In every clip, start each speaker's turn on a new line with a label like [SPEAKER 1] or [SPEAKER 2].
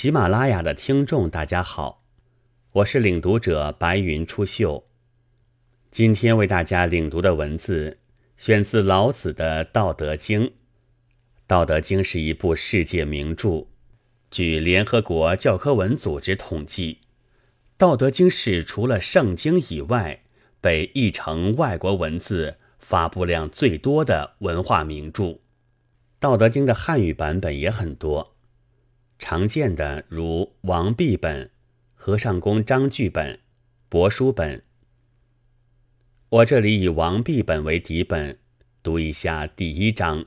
[SPEAKER 1] 喜马拉雅的听众，大家好，我是领读者白云出秀。今天为大家领读的文字选自老子的《道德经》。《道德经》是一部世界名著。据联合国教科文组织统计，《道德经》是除了圣经以外，被译成外国文字发布量最多的文化名著。《道德经》的汉语版本也很多。常见的如王弼本、和尚公章句本、帛书本。我这里以王弼本为底本，读一下第一章：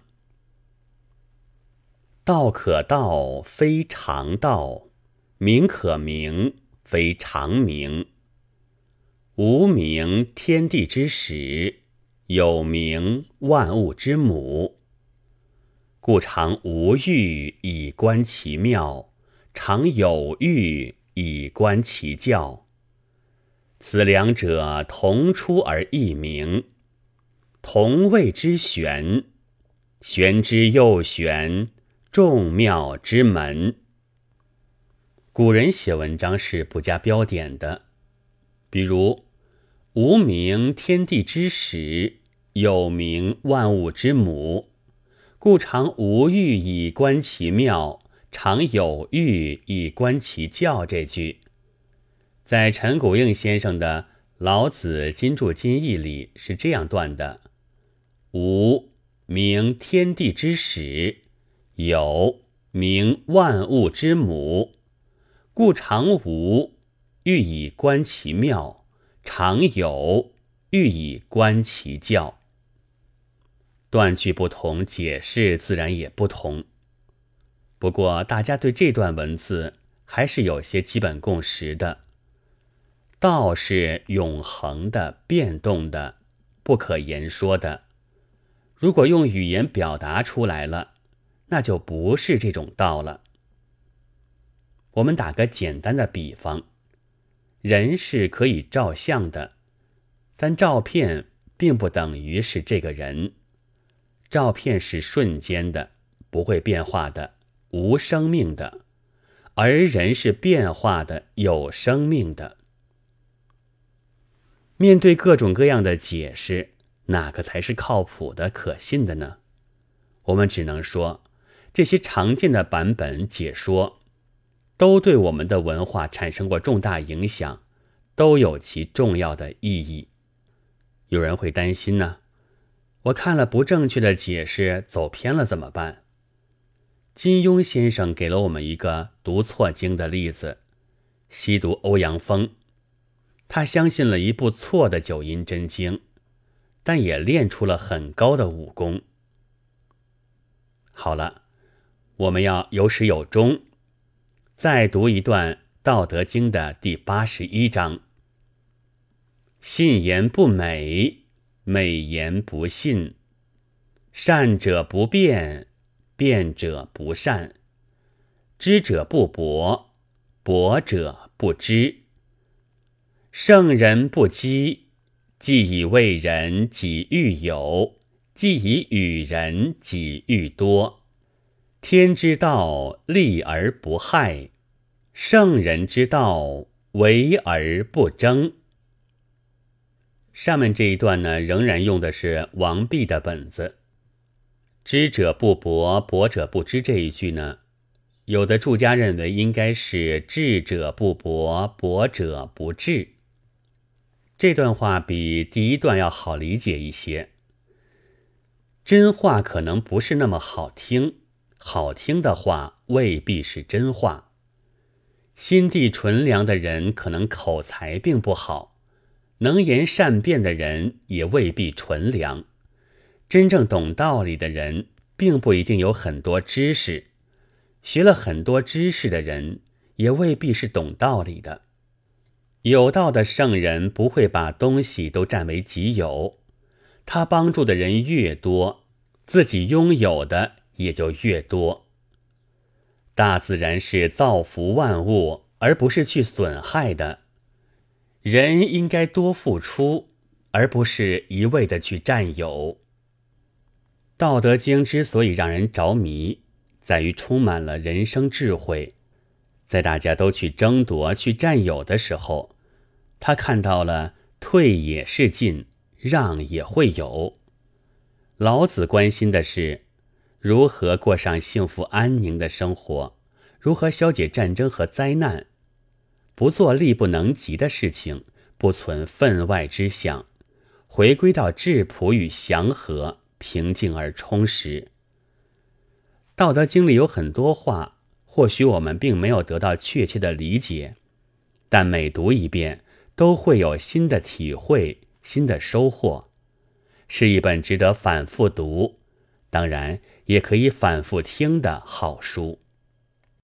[SPEAKER 1] 道可道，非常道；名可名，非常名。无名，天地之始；有名，万物之母。故常无欲以观其妙，常有欲以观其教。此两者，同出而异名，同谓之玄。玄之又玄，众妙之门。古人写文章是不加标点的，比如“无名，天地之始；有名，万物之母。”故常无欲以观其妙，常有欲以观其教。这句在陈谷应先生的《老子金注金义》里是这样断的：“无名天地之始，有名万物之母。故常无欲以观其妙，常有欲以观其教。”断句不同，解释自然也不同。不过，大家对这段文字还是有些基本共识的。道是永恒的、变动的、不可言说的。如果用语言表达出来了，那就不是这种道了。我们打个简单的比方：人是可以照相的，但照片并不等于是这个人。照片是瞬间的，不会变化的，无生命的；而人是变化的，有生命的。面对各种各样的解释，哪个才是靠谱的、可信的呢？我们只能说，这些常见的版本解说，都对我们的文化产生过重大影响，都有其重要的意义。有人会担心呢？我看了不正确的解释，走偏了怎么办？金庸先生给了我们一个读错经的例子：西读欧阳锋，他相信了一部错的九阴真经，但也练出了很高的武功。好了，我们要有始有终，再读一段《道德经》的第八十一章：信言不美。美言不信，善者不辩，辩者不善；知者不博，博者不知。圣人不积，既以为人，己欲有；既以与人，己欲多。天之道，利而不害；圣人之道，为而不争。上面这一段呢，仍然用的是王弼的本子。知者不博，博者不知这一句呢，有的注家认为应该是智者不博，博者不智。这段话比第一段要好理解一些。真话可能不是那么好听，好听的话未必是真话。心地纯良的人可能口才并不好。能言善辩的人也未必纯良，真正懂道理的人并不一定有很多知识，学了很多知识的人也未必是懂道理的。有道的圣人不会把东西都占为己有，他帮助的人越多，自己拥有的也就越多。大自然是造福万物，而不是去损害的。人应该多付出，而不是一味的去占有。《道德经》之所以让人着迷，在于充满了人生智慧，在大家都去争夺、去占有的时候，他看到了退也是进，让也会有。老子关心的是如何过上幸福安宁的生活，如何消解战争和灾难，不做力不能及的事情，不存分外之想，回归到质朴与祥和、平静而充实。《道德经》里有很多话。或许我们并没有得到确切的理解，但每读一遍都会有新的体会、新的收获，是一本值得反复读，当然也可以反复听的好书。